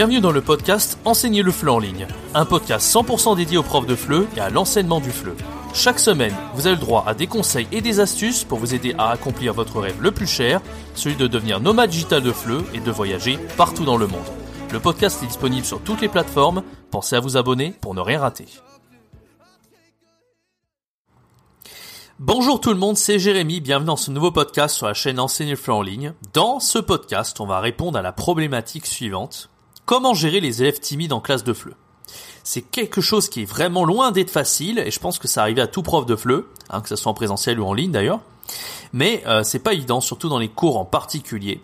Bienvenue dans le podcast Enseigner le FLE en ligne, un podcast 100% dédié aux profs de FLE et à l'enseignement du FLE. Chaque semaine, vous avez le droit à des conseils et des astuces pour vous aider à accomplir votre rêve le plus cher, celui de devenir nomade digital de FLE et de voyager partout dans le monde. Le podcast est disponible sur toutes les plateformes, pensez à vous abonner pour ne rien rater. Bonjour tout le monde, c'est Jérémy, bienvenue dans ce nouveau podcast sur la chaîne Enseigner le FLE en ligne. Dans ce podcast, on va répondre à la problématique suivante. Comment gérer les élèves timides en classe de FLE C'est quelque chose qui est vraiment loin d'être facile et je pense que ça arrive à tout prof de FLE, hein, que ce soit en présentiel ou en ligne d'ailleurs. Mais euh, c'est pas évident, surtout dans les cours en particulier.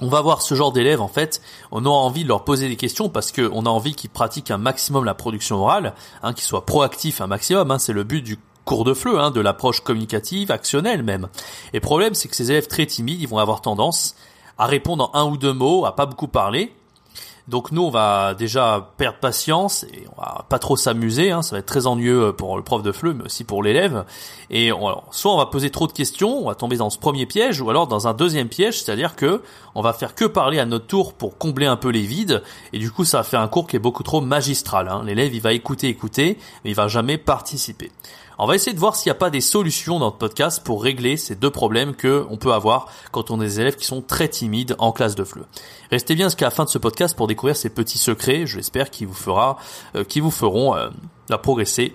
On va voir ce genre d'élèves en fait, on aura envie de leur poser des questions parce qu'on a envie qu'ils pratiquent un maximum la production orale, hein, qu'ils soient proactifs un maximum, hein, c'est le but du cours de FLE, hein, de l'approche communicative, actionnelle même. Et le problème c'est que ces élèves très timides, ils vont avoir tendance à répondre en un ou deux mots, à pas beaucoup parler, donc nous, on va déjà perdre patience et on va pas trop s'amuser. Hein. Ça va être très ennuyeux pour le prof de FLE, mais aussi pour l'élève. Et soit on va poser trop de questions, on va tomber dans ce premier piège, ou alors dans un deuxième piège, c'est-à-dire que on va faire que parler à notre tour pour combler un peu les vides. Et du coup, ça va faire un cours qui est beaucoup trop magistral. Hein. L'élève, il va écouter, écouter, mais il va jamais participer. On va essayer de voir s'il n'y a pas des solutions dans notre podcast pour régler ces deux problèmes que on peut avoir quand on a des élèves qui sont très timides en classe de FLE. Restez bien jusqu'à la fin de ce podcast pour découvrir ces petits secrets, je l'espère, qui vous fera, euh, vous feront euh, progresser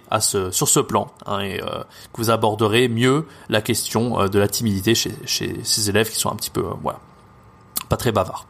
sur ce plan hein, et euh, que vous aborderez mieux la question de la timidité chez, chez ces élèves qui sont un petit peu voilà pas très bavard.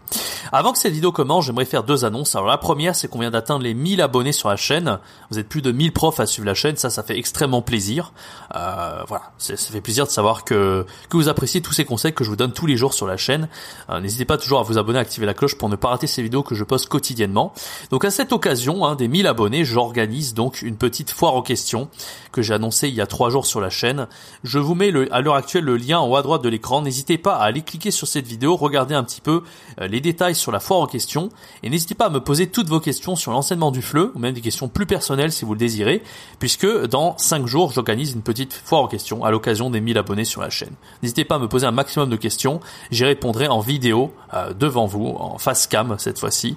Avant que cette vidéo commence, j'aimerais faire deux annonces. Alors la première, c'est qu'on vient d'atteindre les 1000 abonnés sur la chaîne. Vous êtes plus de 1000 profs à suivre la chaîne, ça, ça fait extrêmement plaisir. Euh, voilà, ça fait plaisir de savoir que, que vous appréciez tous ces conseils que je vous donne tous les jours sur la chaîne. Euh, n'hésitez pas toujours à vous abonner, à activer la cloche pour ne pas rater ces vidéos que je poste quotidiennement. Donc à cette occasion, hein, des 1000 abonnés, j'organise donc une petite foire aux questions que j'ai annoncée il y a trois jours sur la chaîne. Je vous mets le, à l'heure actuelle le lien en haut à droite de l'écran. N'hésitez pas à aller cliquer sur cette vidéo, regarder un petit peu euh, les détails sur la foire en question et n'hésitez pas à me poser toutes vos questions sur l'enseignement du FLE ou même des questions plus personnelles si vous le désirez puisque dans 5 jours j'organise une petite foire en question à l'occasion des 1000 abonnés sur la chaîne. N'hésitez pas à me poser un maximum de questions, j'y répondrai en vidéo euh, devant vous, en face cam cette fois-ci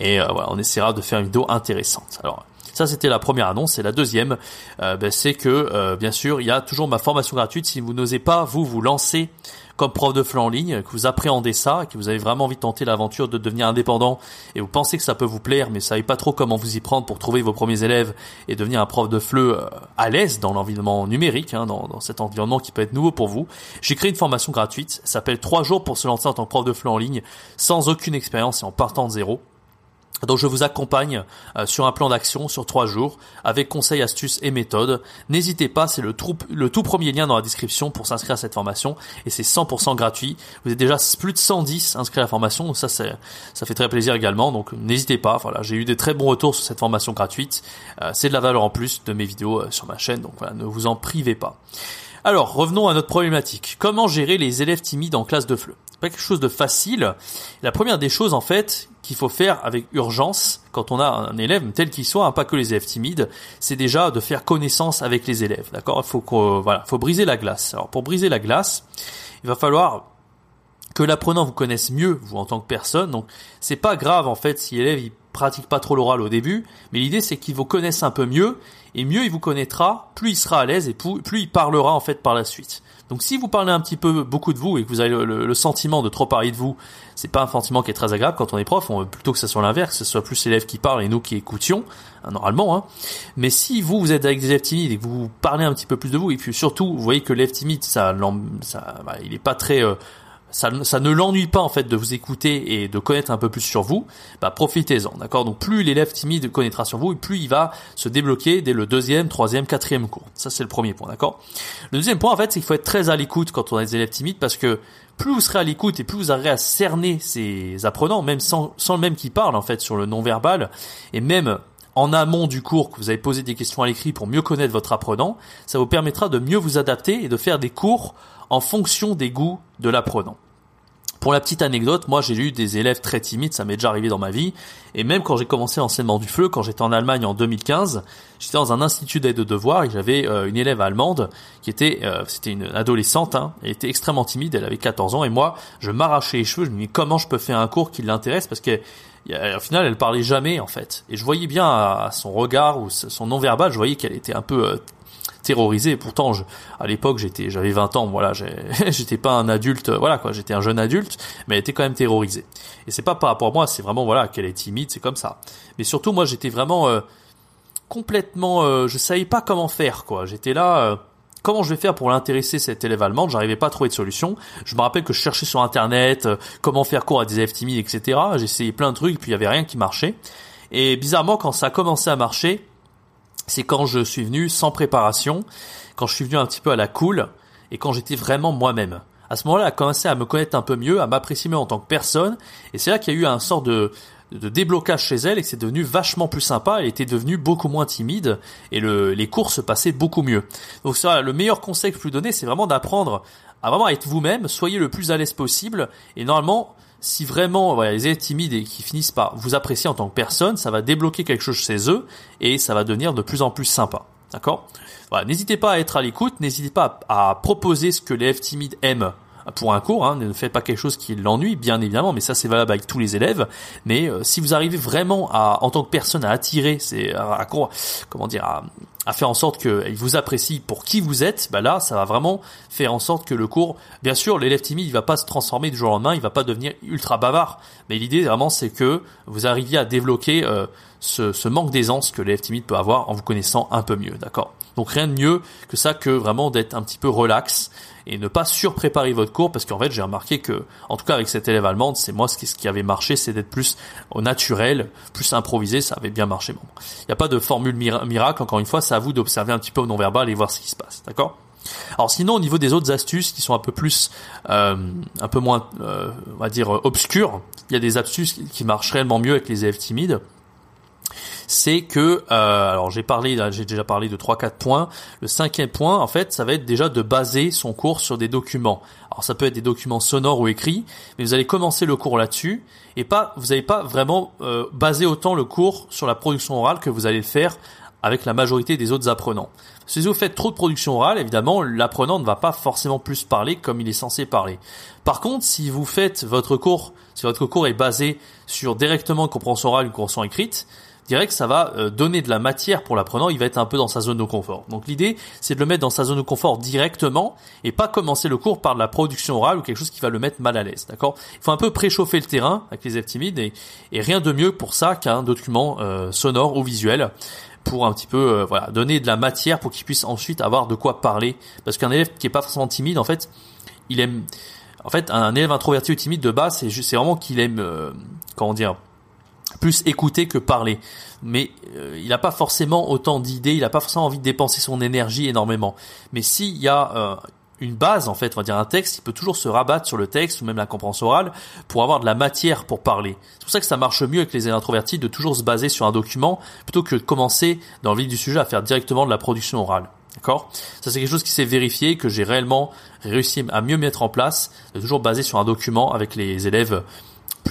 et euh, voilà, on essaiera de faire une vidéo intéressante. Alors ça, c'était la première annonce. Et la deuxième, ben, c'est que, bien sûr, il y a toujours ma formation gratuite. Si vous n'osez pas, vous, vous lancer comme prof de FLE en ligne, que vous appréhendez ça, que vous avez vraiment envie de tenter l'aventure de devenir indépendant et vous pensez que ça peut vous plaire, mais vous savez pas trop comment vous y prendre pour trouver vos premiers élèves et devenir un prof de FLE euh, à l'aise dans l'environnement numérique, hein, dans, cet environnement qui peut être nouveau pour vous, j'ai créé une formation gratuite, ça s'appelle 3 jours pour se lancer en tant que prof de FLE en ligne sans aucune expérience et en partant de zéro. Donc je vous accompagne euh, sur un plan d'action sur trois jours avec conseils, astuces et méthodes. N'hésitez pas, c'est le, tout premier lien dans la description pour s'inscrire à cette formation et c'est 100% gratuit. Vous êtes déjà plus de 110 inscrits à la formation, donc ça c'est ça fait très plaisir également. Donc n'hésitez pas. Voilà, j'ai eu des très bons retours sur cette formation gratuite. Euh, c'est de la valeur en plus de mes vidéos euh, sur ma chaîne, donc voilà, ne vous en privez pas. Alors revenons à notre problématique. Comment gérer les élèves timides en classe de FLE pas quelque chose de facile. La première des choses en fait qu'il faut faire avec urgence quand on a un élève tel qu'il soit, hein, pas que les élèves timides, c'est déjà de faire connaissance avec les élèves. D'accord? Il faut voilà, faut briser la glace. Alors pour briser la glace, il va falloir que l'apprenant vous connaisse mieux vous en tant que personne. Donc c'est pas grave en fait si l'élève pratique pas trop l'oral au début, mais l'idée c'est qu'il vous connaisse un peu mieux et mieux il vous connaîtra, plus il sera à l'aise et plus, il parlera en fait par la suite. Donc si vous parlez un petit peu beaucoup de vous et que vous avez le, sentiment de trop parler de vous, c'est pas un sentiment qui est très agréable quand on est prof. On veut plutôt que ça soit l'inverse, que ce soit plus l'élève qui parle et nous qui écoutions, hein, normalement. Hein. Mais si vous vous êtes avec des élèves timides et que vous parlez un petit peu plus de vous et puis surtout vous voyez que l'élève timide, ça, ça bah, il est pas très euh, ça, ça, ne l'ennuie pas en fait de vous écouter et de connaître un peu plus sur vous, bah profitez-en, d'accord? Donc plus l'élève timide connaîtra sur vous, et plus il va se débloquer dès le deuxième, troisième, quatrième cours. Ça c'est le premier point, d'accord? Le deuxième point en fait, c'est qu'il faut être très à l'écoute quand on a des élèves timides parce que plus vous serez à l'écoute et plus vous arriverez à cerner ces apprenants, même sans, sans le même qui parle en fait sur le non-verbal, et même en amont du cours que vous avez posé des questions à l'écrit pour mieux connaître votre apprenant, ça vous permettra de mieux vous adapter et de faire des cours en fonction des goûts de l'apprenant. Pour la petite anecdote, moi j'ai eu des élèves très timides, ça m'est déjà arrivé dans ma vie, et même quand j'ai commencé l'enseignement du FLE, quand j'étais en Allemagne en 2015, j'étais dans un institut d'aide de devoirs et j'avais euh, une élève allemande qui était, euh, c'était une adolescente, hein, elle était extrêmement timide, elle avait 14 ans, et moi je m'arrachais les cheveux, je me dis comment je peux faire un cours qui l'intéresse? Parce que au final, elle parlait jamais en fait. Et je voyais bien à, son regard ou son non verbal, je voyais qu'elle était un peu euh, terrorisée. Pourtant, je, à l'époque, j'étais, j'avais 20 ans, voilà, j'étais pas un adulte, voilà quoi, j'étais un jeune adulte, mais elle était quand même terrorisée. Et c'est pas par rapport à moi, c'est vraiment voilà qu'elle est timide, c'est comme ça. Mais surtout, moi, j'étais vraiment euh, complètement, euh, je savais pas comment faire quoi. J'étais là comment je vais faire pour l'intéresser cette élève allemande J'arrivais pas à trouver de solution. Je me rappelle que je cherchais sur internet euh, comment faire cours à des élèves etc. Essayé plein de trucs, puis il y avait rien qui marchait. Et bizarrement, quand ça a commencé à marcher, c'est quand je suis venu sans préparation, quand je suis venu un petit peu à la cool, et quand j'étais vraiment moi-même. À ce moment-là, elle a commencé à me connaître un peu mieux, à m'apprécier en tant que personne, et c'est là qu'il y a eu un sort de, de déblocage chez elle et que c'est devenu vachement plus sympa. Elle était devenue beaucoup moins timide et le, les cours se passaient beaucoup mieux. Donc ça, le meilleur conseil que je peux donner, c'est vraiment d'apprendre à vraiment être vous-même, soyez le plus à l'aise possible et normalement, si vraiment voilà, les élèves timides et qui finissent par vous apprécier en tant que personne, ça va débloquer quelque chose chez eux et ça va devenir de plus en plus sympa. D'accord? Voilà, N'hésitez pas à être à l'écoute, n'hésitez pas à, proposer ce que l'élève timide aime pour un cours. Hein, ne faites pas quelque chose qui l'ennuie, bien évidemment, mais ça c'est valable avec tous les élèves. Mais euh, si vous arrivez vraiment à, en tant que personne, à attirer, c'est à, comment dire, à, à faire en sorte qu'il vous apprécie pour qui vous êtes, bah là, ça va vraiment faire en sorte que le cours, bien sûr, l'élève timide, il va pas se transformer du jour au lendemain, il va pas devenir ultra bavard, mais l'idée vraiment, c'est que vous arriviez à débloquer euh, ce, manque d'aisance que l'élève timide peut avoir en vous connaissant un peu mieux, d'accord? Donc rien de mieux que ça que vraiment d'être un petit peu relax et ne pas surpréparer votre cours parce qu'en fait j'ai remarqué que en tout cas avec cette élève allemande c'est moi ce qui, ce qui avait marché c'est d'être plus au naturel plus improvisé ça avait bien marché bon. Il n'y a pas de formule miracle encore une fois à vous d'observer un petit peu au non verbal et voir ce qui se passe d'accord? Alors sinon au niveau des autres astuces qui sont un peu plus euh, un peu moins euh, on va dire obscures il y a des astuces qui marchent réellement mieux avec les élèves timides c'est que, euh, alors j'ai parlé, j'ai déjà parlé de trois quatre points. Le cinquième point, en fait, ça va être déjà de baser son cours sur des documents. Alors ça peut être des documents sonores ou écrits, mais vous allez commencer le cours là-dessus et pas, vous n'allez pas vraiment euh, baser autant le cours sur la production orale que vous allez le faire avec la majorité des autres apprenants. Si vous faites trop de production orale, évidemment, l'apprenant ne va pas forcément plus parler comme il est censé parler. Par contre, si vous faites votre cours, si votre cours est basé sur directement une compréhension orale, une compréhension écrite, que ça va euh, donner de la matière pour l'apprenant, il va être un peu dans sa zone de confort. Donc l'idée, c'est de le mettre dans sa zone de confort directement et pas commencer le cours par de la production orale ou quelque chose qui va le mettre mal à l'aise, d'accord? Il faut un peu préchauffer le terrain avec les élèves timides et, rien de mieux pour ça qu'un document euh, sonore ou visuel pour un petit peu euh, voilà donner de la matière pour qu'il puisse ensuite avoir de quoi parler parce qu'un élève qui est pas forcément timide en fait il aime en fait un élève introverti ou timide de base c'est c'est vraiment qu'il aime comment dire plus écouter que parler. Mais euh, il n'a pas forcément autant d'idées, il n'a pas forcément envie de dépenser son énergie énormément. Mais s'il y a euh, une base, en fait, on va dire un texte, il peut toujours se rabattre sur le texte ou même la compréhension orale pour avoir de la matière pour parler. C'est pour ça que ça marche mieux avec les introvertis de toujours se baser sur un document plutôt que de commencer dans le vif du sujet à faire directement de la production orale. D'accord? Ça c'est quelque chose qui s'est vérifié, que j'ai réellement réussi à mieux mettre en place, de toujours baser sur un document avec les élèves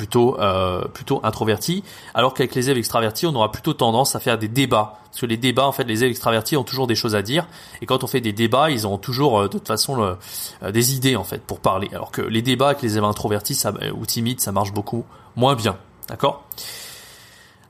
plutôt euh, plutôt introverti, alors qu'avec les élèves extravertis, on aura plutôt tendance à faire des débats, parce que les débats, en fait, les élèves extravertis ont toujours des choses à dire, et quand on fait des débats, ils ont toujours euh, de toute façon euh, des idées en fait pour parler, alors que les débats avec les élèves introvertis ça, ou timides, ça marche beaucoup moins bien, d'accord?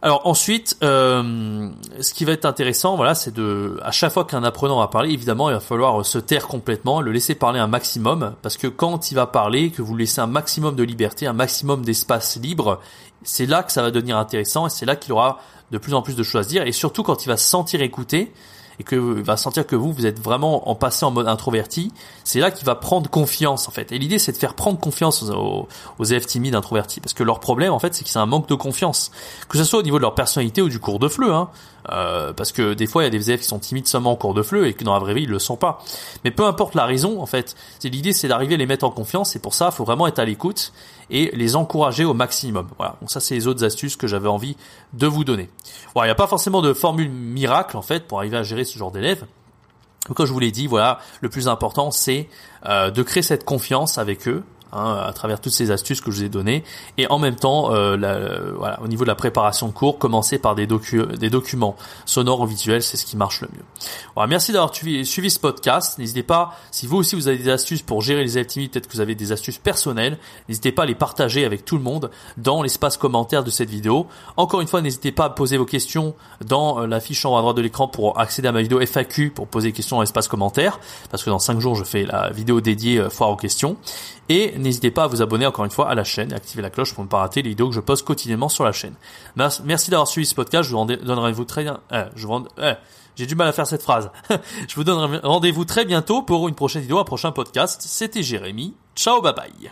Alors ensuite, euh, ce qui va être intéressant, voilà, c'est de, à chaque fois qu'un apprenant va parler, évidemment, il va falloir se taire complètement, le laisser parler un maximum, parce que quand il va parler, que vous laissez un maximum de liberté, un maximum d'espace libre, c'est là que ça va devenir intéressant et c'est là qu'il aura de plus en plus de choses et surtout quand il va se sentir écouté, et que va sentir que vous, vous êtes vraiment en passé en mode introverti, c'est là qu'il va prendre confiance en fait. Et l'idée c'est de faire prendre confiance aux, aux, élèves timides introvertis, parce que leur problème en fait c'est qu'ils ont un manque de confiance, que ce soit au niveau de leur personnalité ou du cours de fleu. Hein. Euh, parce que des fois il y a des élèves qui sont timides seulement en cours de fleu et que dans la vraie vie ils le sont pas. Mais peu importe la raison en fait, c'est l'idée c'est d'arriver à les mettre en confiance et pour ça il faut vraiment être à l'écoute et les encourager au maximum. Voilà. Donc ça c'est les autres astuces que j'avais envie de vous donner. Il n'y a pas forcément de formule miracle en fait pour arriver à gérer ce genre d'élèves. Comme je vous l'ai dit, voilà, le plus important c'est euh, de créer cette confiance avec eux hein, à travers toutes ces astuces que je vous ai données. Et en même temps, euh, voilà, au niveau de la préparation de cours, commencer par des, des documents sonores ou visuels, c'est ce qui marche le mieux. Voilà, merci d'avoir suivi, ce podcast. N'hésitez pas, si vous aussi vous avez des astuces pour gérer les timides, peut-être que vous avez des astuces personnelles, n'hésitez pas à les partager avec tout le monde dans l'espace commentaire de cette vidéo. Encore une fois, n'hésitez pas à poser vos questions dans euh, la fiche en haut à droite de l'écran pour accéder à ma vidéo FAQ pour poser des questions dans l'espace commentaire, parce que dans 5 jours, je fais la vidéo dédiée euh, foire aux questions. Et n'hésitez pas à vous abonner encore une fois à la chaîne et activer la cloche pour ne pas rater les vidéos que je poste quotidiennement sur la chaîne. Merci d'avoir suivi ce podcast. Je vous donnerai vous très bien. Euh, je vous euh, j'ai du mal à faire cette phrase. je vous donne rendez-vous très bientôt pour une prochaine vidéo, un prochain podcast. C'était Jérémy. Ciao, bye bye.